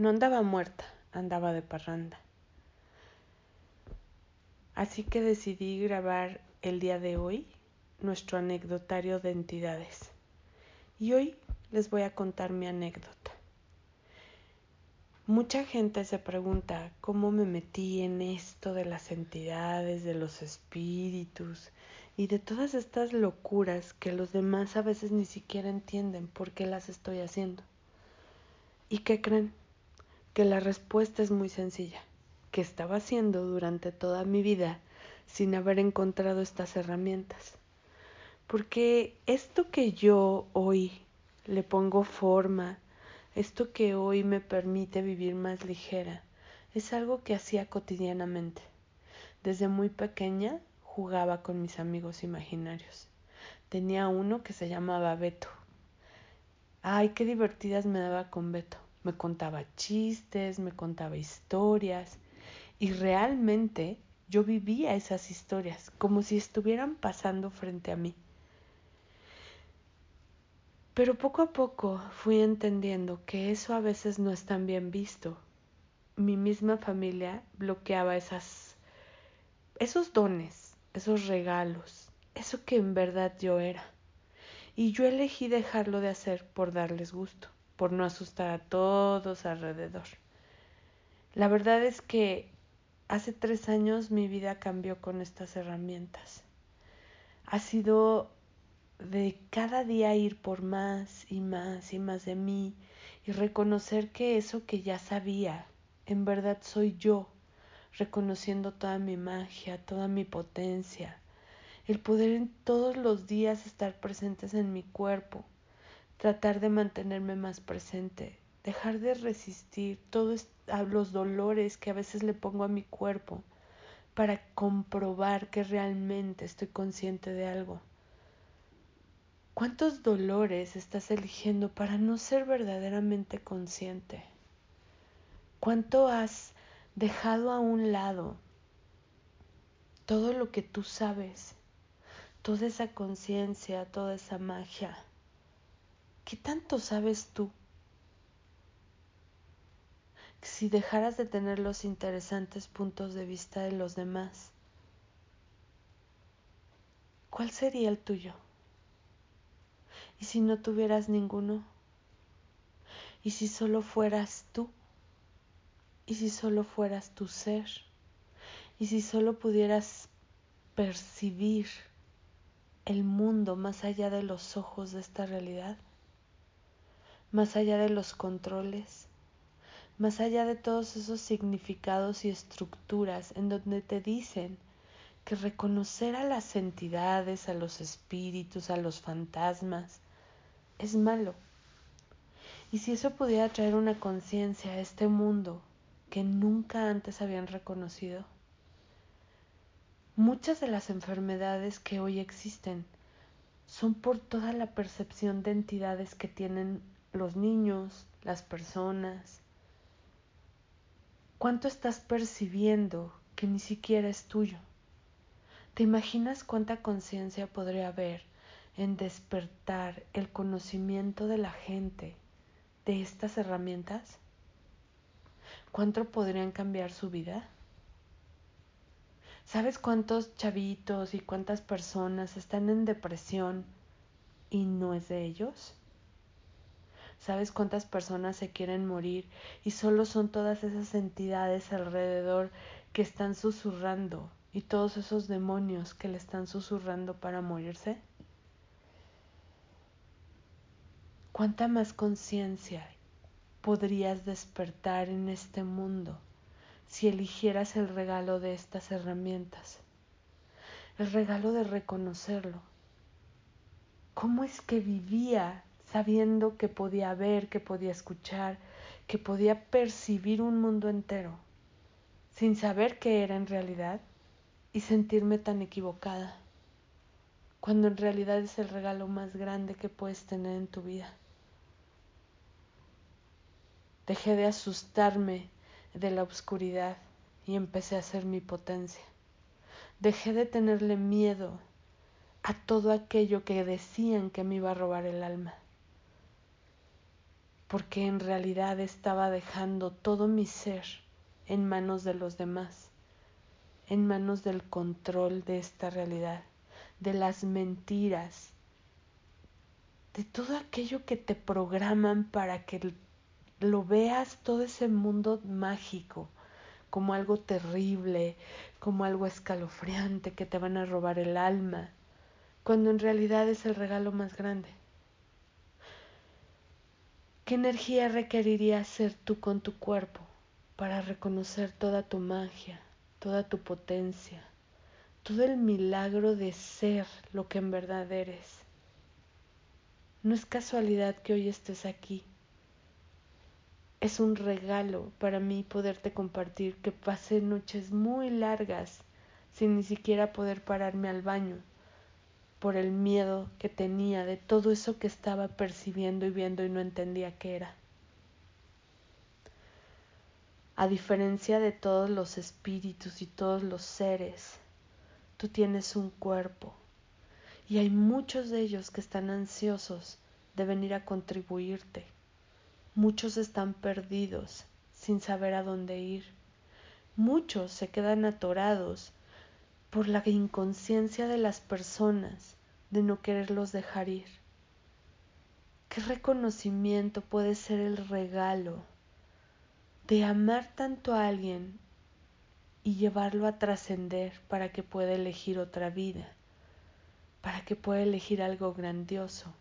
no andaba muerta, andaba de parranda. Así que decidí grabar el día de hoy nuestro anecdotario de entidades. Y hoy les voy a contar mi anécdota. Mucha gente se pregunta cómo me metí en esto de las entidades, de los espíritus y de todas estas locuras que los demás a veces ni siquiera entienden por qué las estoy haciendo. ¿Y qué creen? Que la respuesta es muy sencilla, que estaba haciendo durante toda mi vida sin haber encontrado estas herramientas. Porque esto que yo hoy le pongo forma, esto que hoy me permite vivir más ligera, es algo que hacía cotidianamente. Desde muy pequeña jugaba con mis amigos imaginarios. Tenía uno que se llamaba Beto. Ay, qué divertidas me daba con Beto. Me contaba chistes, me contaba historias y realmente yo vivía esas historias como si estuvieran pasando frente a mí. Pero poco a poco fui entendiendo que eso a veces no es tan bien visto. Mi misma familia bloqueaba esas, esos dones, esos regalos, eso que en verdad yo era. Y yo elegí dejarlo de hacer por darles gusto, por no asustar a todos alrededor. La verdad es que hace tres años mi vida cambió con estas herramientas. Ha sido de cada día ir por más y más y más de mí y reconocer que eso que ya sabía, en verdad soy yo, reconociendo toda mi magia, toda mi potencia, el poder en todos los días estar presentes en mi cuerpo, tratar de mantenerme más presente, dejar de resistir todos los dolores que a veces le pongo a mi cuerpo para comprobar que realmente estoy consciente de algo ¿Cuántos dolores estás eligiendo para no ser verdaderamente consciente? ¿Cuánto has dejado a un lado todo lo que tú sabes, toda esa conciencia, toda esa magia? ¿Qué tanto sabes tú? Si dejaras de tener los interesantes puntos de vista de los demás, ¿cuál sería el tuyo? ¿Y si no tuvieras ninguno? ¿Y si solo fueras tú? ¿Y si solo fueras tu ser? ¿Y si solo pudieras percibir el mundo más allá de los ojos de esta realidad? Más allá de los controles, más allá de todos esos significados y estructuras en donde te dicen que reconocer a las entidades, a los espíritus, a los fantasmas, es malo. Y si eso pudiera traer una conciencia a este mundo que nunca antes habían reconocido, muchas de las enfermedades que hoy existen son por toda la percepción de entidades que tienen los niños, las personas. ¿Cuánto estás percibiendo que ni siquiera es tuyo? ¿Te imaginas cuánta conciencia podría haber en despertar el conocimiento de la gente de estas herramientas? ¿Cuánto podrían cambiar su vida? ¿Sabes cuántos chavitos y cuántas personas están en depresión y no es de ellos? ¿Sabes cuántas personas se quieren morir y solo son todas esas entidades alrededor que están susurrando y todos esos demonios que le están susurrando para morirse? ¿Cuánta más conciencia podrías despertar en este mundo si eligieras el regalo de estas herramientas? El regalo de reconocerlo. ¿Cómo es que vivía sabiendo que podía ver, que podía escuchar, que podía percibir un mundo entero, sin saber qué era en realidad y sentirme tan equivocada, cuando en realidad es el regalo más grande que puedes tener en tu vida? Dejé de asustarme de la oscuridad y empecé a ser mi potencia. Dejé de tenerle miedo a todo aquello que decían que me iba a robar el alma. Porque en realidad estaba dejando todo mi ser en manos de los demás, en manos del control de esta realidad, de las mentiras, de todo aquello que te programan para que lo veas todo ese mundo mágico como algo terrible, como algo escalofriante que te van a robar el alma, cuando en realidad es el regalo más grande. ¿Qué energía requeriría ser tú con tu cuerpo para reconocer toda tu magia, toda tu potencia, todo el milagro de ser lo que en verdad eres? No es casualidad que hoy estés aquí. Es un regalo para mí poderte compartir que pasé noches muy largas sin ni siquiera poder pararme al baño por el miedo que tenía de todo eso que estaba percibiendo y viendo y no entendía qué era. A diferencia de todos los espíritus y todos los seres, tú tienes un cuerpo y hay muchos de ellos que están ansiosos de venir a contribuirte. Muchos están perdidos sin saber a dónde ir. Muchos se quedan atorados por la inconsciencia de las personas de no quererlos dejar ir. ¿Qué reconocimiento puede ser el regalo de amar tanto a alguien y llevarlo a trascender para que pueda elegir otra vida, para que pueda elegir algo grandioso,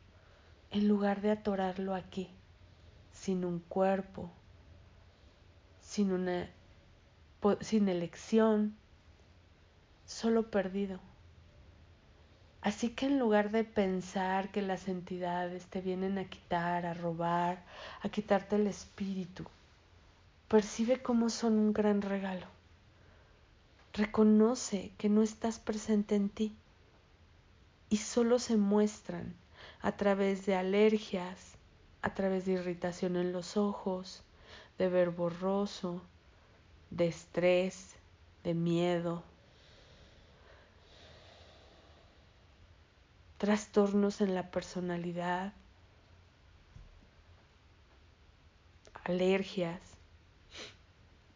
en lugar de atorarlo aquí, sin un cuerpo, sin una sin elección, solo perdido. Así que en lugar de pensar que las entidades te vienen a quitar, a robar, a quitarte el espíritu, percibe cómo son un gran regalo. Reconoce que no estás presente en ti y solo se muestran a través de alergias, a través de irritación en los ojos, de ver borroso, de estrés, de miedo, trastornos en la personalidad, alergias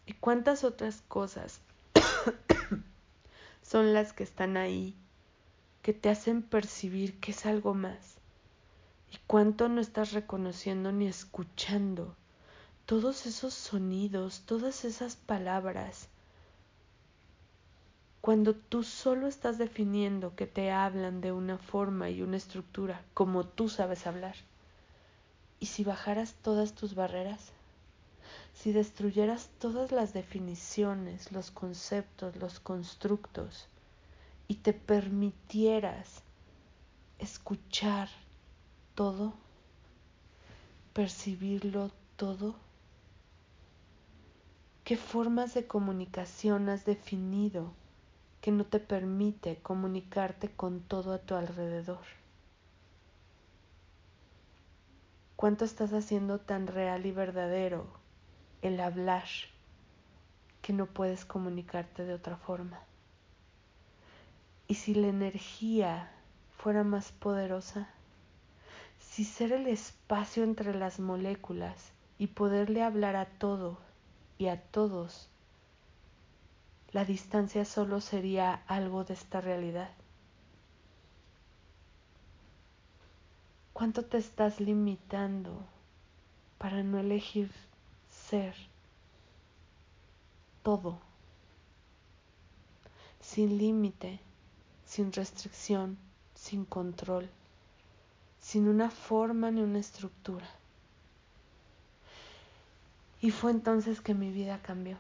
y cuántas otras cosas son las que están ahí que te hacen percibir que es algo más. Y cuánto no estás reconociendo ni escuchando todos esos sonidos, todas esas palabras cuando tú solo estás definiendo que te hablan de una forma y una estructura como tú sabes hablar. ¿Y si bajaras todas tus barreras? Si destruyeras todas las definiciones, los conceptos, los constructos y te permitieras escuchar todo, percibirlo todo, ¿qué formas de comunicación has definido? Que no te permite comunicarte con todo a tu alrededor. ¿Cuánto estás haciendo tan real y verdadero el hablar que no puedes comunicarte de otra forma? Y si la energía fuera más poderosa, si ser el espacio entre las moléculas y poderle hablar a todo y a todos la distancia solo sería algo de esta realidad. ¿Cuánto te estás limitando para no elegir ser todo? Sin límite, sin restricción, sin control, sin una forma ni una estructura. Y fue entonces que mi vida cambió.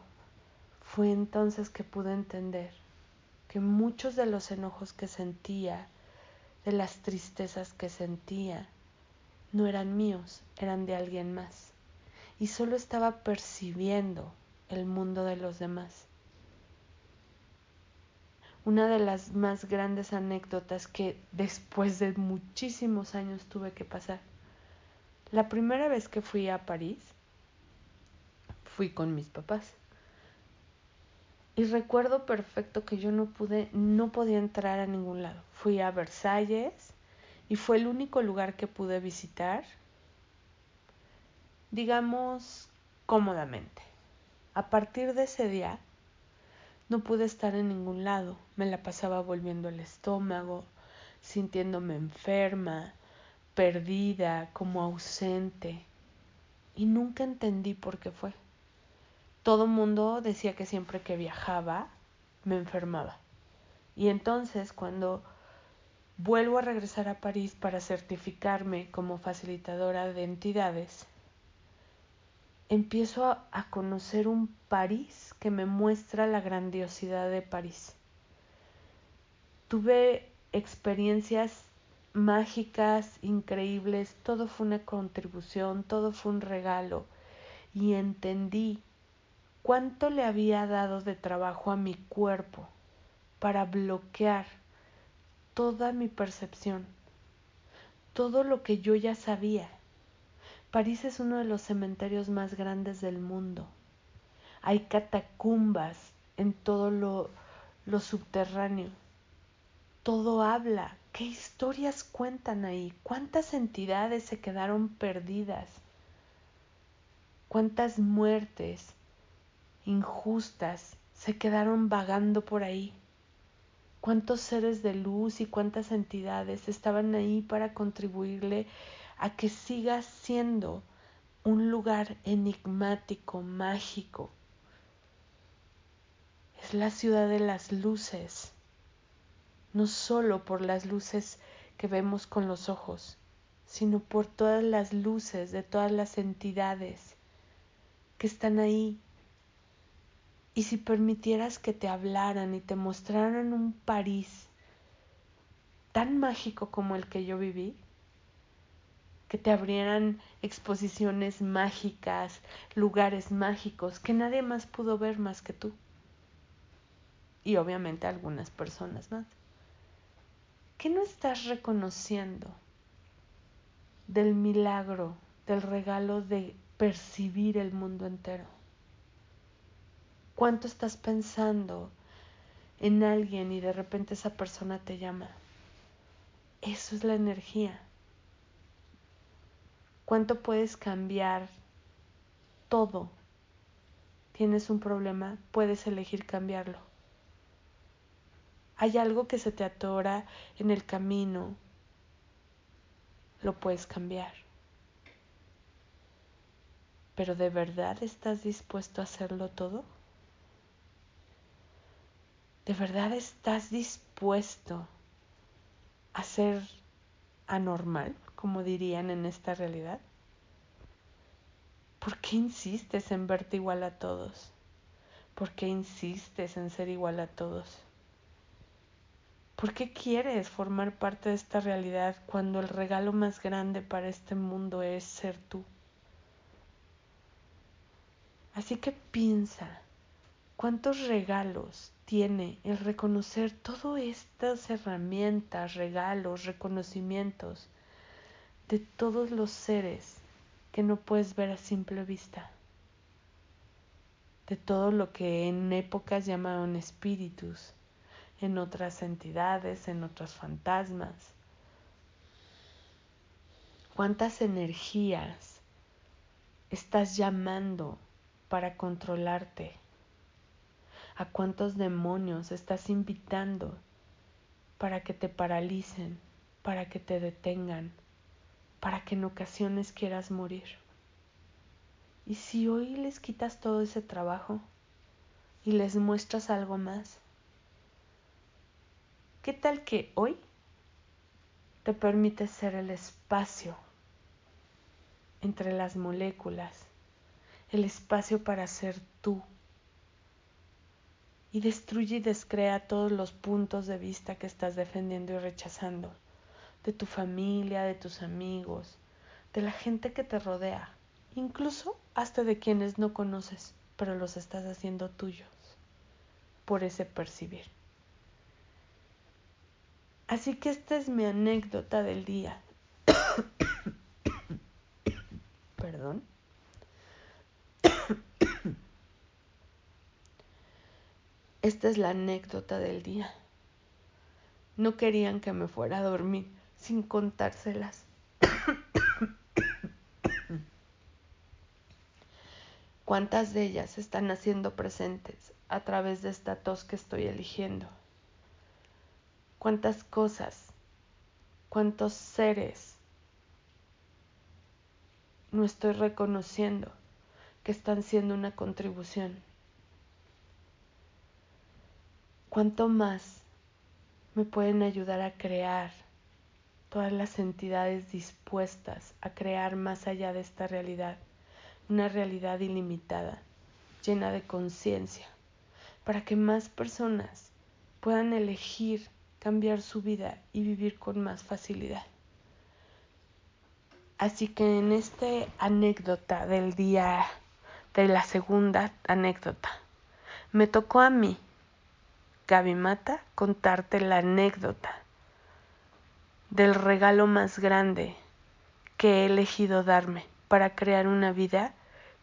Fue entonces que pude entender que muchos de los enojos que sentía, de las tristezas que sentía, no eran míos, eran de alguien más. Y solo estaba percibiendo el mundo de los demás. Una de las más grandes anécdotas que después de muchísimos años tuve que pasar. La primera vez que fui a París, fui con mis papás. Y recuerdo perfecto que yo no pude, no podía entrar a ningún lado. Fui a Versalles y fue el único lugar que pude visitar. digamos, cómodamente. A partir de ese día, no pude estar en ningún lado. Me la pasaba volviendo el estómago, sintiéndome enferma, perdida, como ausente. Y nunca entendí por qué fue. Todo mundo decía que siempre que viajaba me enfermaba. Y entonces cuando vuelvo a regresar a París para certificarme como facilitadora de entidades, empiezo a, conocer un París que me muestra la grandiosidad de París. Tuve experiencias mágicas, increíbles, todo fue una contribución, todo fue un regalo y entendí cuánto le había dado de trabajo a mi cuerpo para bloquear toda mi percepción, todo lo que yo ya sabía. París es uno de los cementerios más grandes del mundo. Hay catacumbas en todo lo, lo subterráneo. Todo habla. ¿Qué historias cuentan ahí? ¿Cuántas entidades se quedaron perdidas? ¿Cuántas muertes injustas se quedaron vagando por ahí? cuántos seres de luz y cuántas entidades estaban ahí para contribuirle a que siga siendo un lugar enigmático, mágico. Es la ciudad de las luces, no solo por las luces que vemos con los ojos, sino por todas las luces de todas las entidades que están ahí y si permitieras que te hablaran y te mostraran un París tan mágico como el que yo viví, que te abrieran exposiciones mágicas, lugares mágicos que nadie más pudo ver más que tú. Y obviamente algunas personas más. ¿Qué no estás reconociendo del milagro, del regalo de percibir el mundo entero? ¿Cuánto estás pensando en alguien y de repente esa persona te llama? Eso es la energía. ¿Cuánto puedes cambiar todo? Tienes un problema, puedes elegir cambiarlo. Hay algo que se te atora en el camino, lo puedes cambiar. Pero ¿de verdad estás dispuesto a hacerlo todo? ¿De verdad estás dispuesto a ser anormal, como dirían en esta realidad? ¿Por qué insistes en verte igual a todos? ¿Por qué insistes en ser igual a todos? ¿Por qué quieres formar parte de esta realidad cuando el regalo más grande para este mundo es ser tú? Así que piensa, ¿cuántos regalos tiene el reconocer todas estas herramientas, regalos, reconocimientos de todos los seres que no puedes ver a simple vista, de todo lo que en épocas llamaron espíritus, en otras entidades, en otros fantasmas. ¿Cuántas energías estás llamando para controlarte? A cuántos demonios estás invitando para que te paralicen, para que te detengan, para que en ocasiones quieras morir. Y si hoy les quitas todo ese trabajo y les muestras algo más, ¿qué tal que hoy te permite ser el espacio entre las moléculas, el espacio para ser tú? Y destruye y descrea todos los puntos de vista que estás defendiendo y rechazando, de tu familia, de tus amigos, de la gente que te rodea, incluso hasta de quienes no conoces, pero los estás haciendo tuyos por ese percibir. Así que esta es mi anécdota del día. Perdón. Esta es la anécdota del día. No querían que me fuera a dormir sin contárselas. ¿Cuántas de ellas están haciendo presentes a través de esta tos que estoy eligiendo? ¿Cuántas cosas, cuántos seres no estoy reconociendo que están siendo una contribución? ¿Cuánto más me pueden ayudar a crear todas las entidades dispuestas a crear más allá de esta realidad, una realidad ilimitada, llena de conciencia, para que más personas puedan elegir cambiar su vida y vivir con más facilidad. Así que en esta anécdota del día, de la segunda anécdota, me tocó a mí Gaby Mata contarte la anécdota del regalo más grande que he elegido darme para crear una vida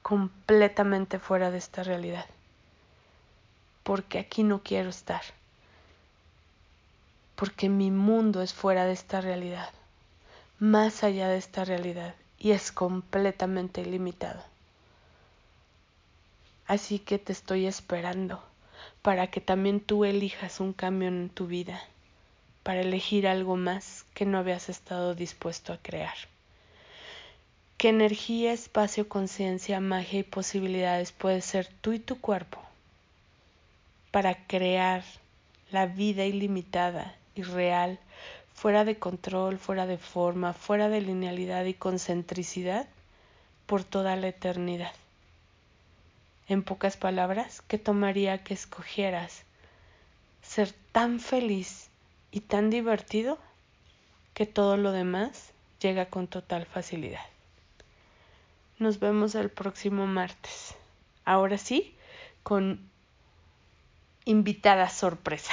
completamente fuera de esta realidad. Porque aquí no quiero estar. Porque mi mundo es fuera de esta realidad, más allá de esta realidad, y es completamente ilimitado. Así que te estoy esperando para que también tú elijas un cambio en tu vida, para elegir algo más que no habías estado dispuesto a crear. ¿Qué energía, espacio, conciencia, magia y posibilidades puede ser tú y tu cuerpo para crear la vida ilimitada y real, fuera de control, fuera de forma, fuera de linealidad y concentricidad por toda la eternidad? En pocas palabras, ¿qué tomaría que escogieras ser tan feliz y tan divertido que todo lo demás llega con total facilidad? Nos vemos el próximo martes. Ahora sí, con invitada sorpresa.